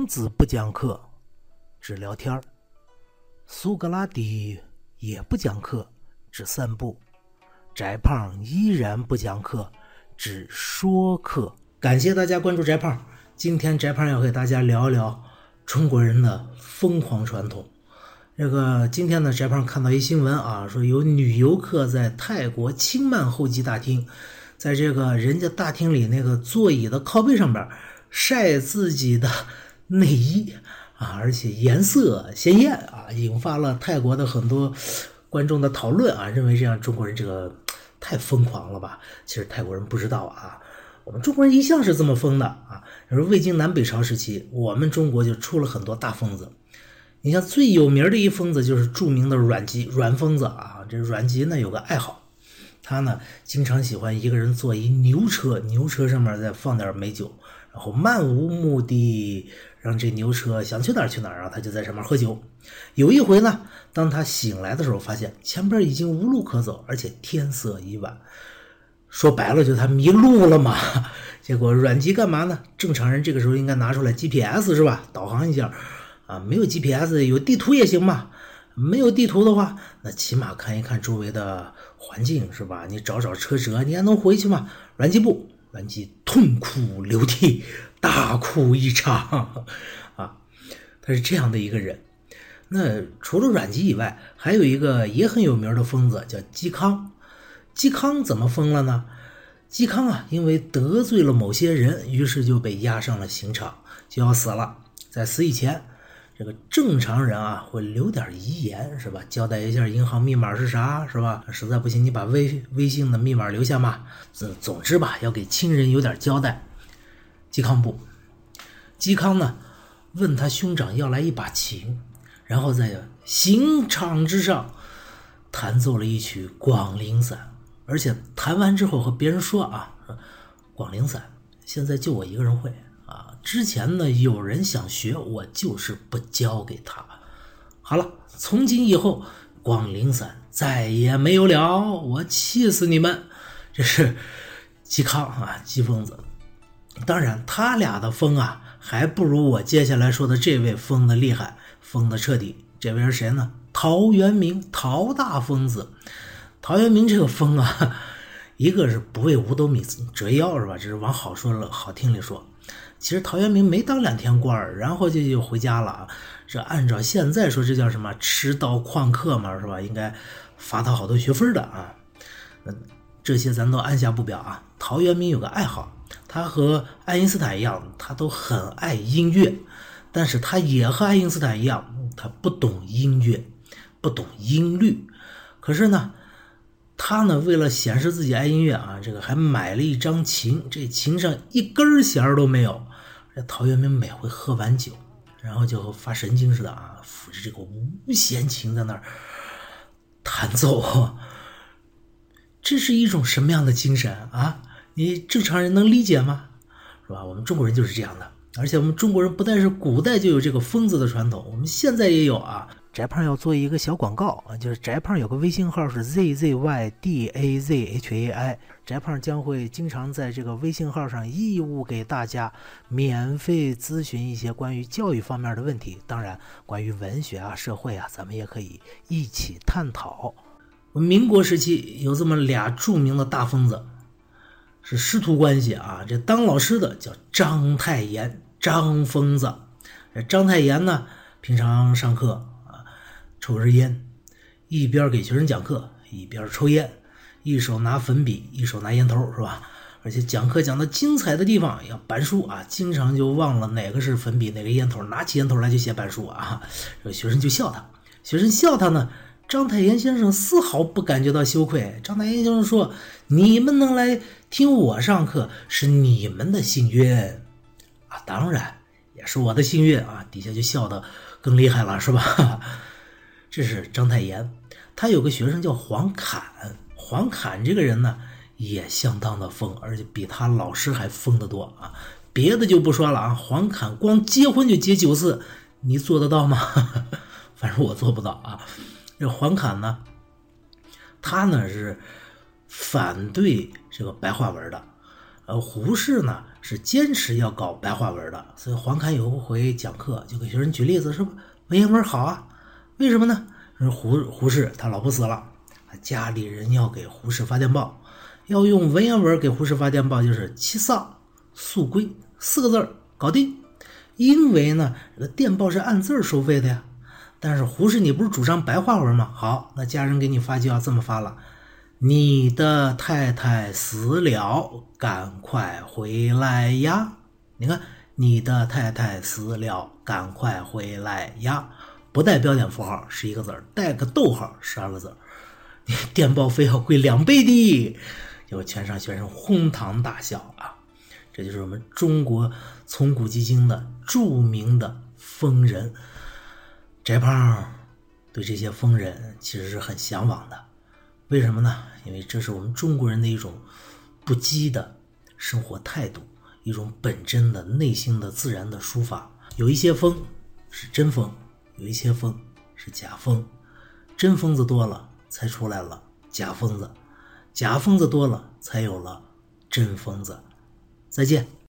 孔子不讲课，只聊天儿；苏格拉底也不讲课，只散步；翟胖依然不讲课，只说课。感谢大家关注翟胖。今天翟胖要给大家聊一聊中国人的疯狂传统。这个今天呢，翟胖看到一新闻啊，说有女游客在泰国清迈候机大厅，在这个人家大厅里那个座椅的靠背上边晒自己的内衣啊，而且颜色鲜艳啊，引发了泰国的很多观众的讨论啊，认为这样中国人这个太疯狂了吧？其实泰国人不知道啊。我们中国人一向是这么疯的啊！说魏晋南北朝时期，我们中国就出了很多大疯子。你像最有名的一疯子就是著名的阮籍，阮疯子啊。这阮籍呢有个爱好，他呢经常喜欢一个人坐一牛车，牛车上面再放点美酒，然后漫无目的让这牛车想去哪儿去哪儿，然后他就在上面喝酒。有一回呢，当他醒来的时候，发现前边已经无路可走，而且天色已晚。说白了，就他迷路了嘛。结果阮籍干嘛呢？正常人这个时候应该拿出来 GPS 是吧？导航一下啊。没有 GPS，有地图也行嘛。没有地图的话，那起码看一看周围的环境是吧？你找找车辙，你还能回去吗？阮籍不，阮籍痛哭流涕，大哭一场 啊。他是这样的一个人。那除了阮籍以外，还有一个也很有名的疯子叫嵇康。嵇康怎么疯了呢？嵇康啊，因为得罪了某些人，于是就被押上了刑场，就要死了。在死以前，这个正常人啊会留点遗言，是吧？交代一下银行密码是啥，是吧？实在不行，你把微微信的密码留下嘛。总总之吧，要给亲人有点交代。嵇康不，嵇康呢，问他兄长要来一把琴，然后在刑场之上弹奏了一曲《广陵散》。而且弹完之后和别人说啊，《广陵散》现在就我一个人会。之前呢有人想学，我就是不教给他。好了，从今以后，《广陵散》再也没有了，我气死你们！这是嵇康啊，嵇疯子。当然，他俩的疯啊，还不如我接下来说的这位疯的厉害，疯的彻底。这位是谁呢？陶渊明，陶大疯子。陶渊明这个疯啊，一个是不为五斗米折腰，是吧？这是往好说了，好听里说。其实陶渊明没当两天官儿然后就就回家了。这按照现在说，这叫什么？吃刀旷课嘛，是吧？应该罚他好多学分的啊。嗯，这些咱都按下不表啊。陶渊明有个爱好，他和爱因斯坦一样，他都很爱音乐，但是他也和爱因斯坦一样，他不懂音乐，不懂音律。可是呢？他呢，为了显示自己爱音乐啊，这个还买了一张琴，这琴上一根弦儿都没有。陶渊明每回喝完酒，然后就发神经似的啊，抚着这个五弦琴在那儿弹奏。这是一种什么样的精神啊？你正常人能理解吗？是吧？我们中国人就是这样的，而且我们中国人不但是古代就有这个疯子的传统，我们现在也有啊。翟胖要做一个小广告啊，就是翟胖有个微信号是 z z y d a z h a i，翟胖将会经常在这个微信号上义务给大家免费咨询一些关于教育方面的问题，当然关于文学啊、社会啊，咱们也可以一起探讨。民国时期有这么俩著名的大疯子，是师徒关系啊。这当老师的叫章太炎，张疯子。这章太炎呢，平常上课。抽根烟，一边给学生讲课，一边抽烟，一手拿粉笔，一手拿烟头，是吧？而且讲课讲的精彩的地方要板书啊，经常就忘了哪个是粉笔，哪个烟头，拿起烟头来就写板书啊。这学生就笑他，学生笑他呢，章太炎先生丝毫不感觉到羞愧。章太炎先生说：“你们能来听我上课，是你们的幸运啊，当然也是我的幸运啊。”底下就笑得更厉害了，是吧？这是章太炎，他有个学生叫黄侃。黄侃这个人呢，也相当的疯，而且比他老师还疯得多啊！别的就不说了啊，黄侃光结婚就结九次，你做得到吗？反正我做不到啊。这黄侃呢，他呢是反对这个白话文的，呃，胡适呢是坚持要搞白话文的，所以黄侃有一回讲课就给学生举例子说文言文好啊，为什么呢？胡胡适他老婆死了，家里人要给胡适发电报，要用文言文给胡适发电报，就是七丧速归四个字搞定。因为呢，这个电报是按字收费的呀。但是胡适，你不是主张白话文吗？好，那家人给你发就要这么发了：你的太太死了，赶快回来呀！你看，你的太太死了，赶快回来呀！不带标点符号是一个字带个逗号十二个字你 电报费要贵两倍的，就全场学生哄堂大笑啊！这就是我们中国从古及今的著名的疯人。翟胖对这些疯人其实是很向往的，为什么呢？因为这是我们中国人的一种不羁的生活态度，一种本真的内心的自然的抒发。有一些疯是真疯，有一些疯是假疯，真疯子多了才出来了假疯子，假疯子多了才有了真疯子。再见。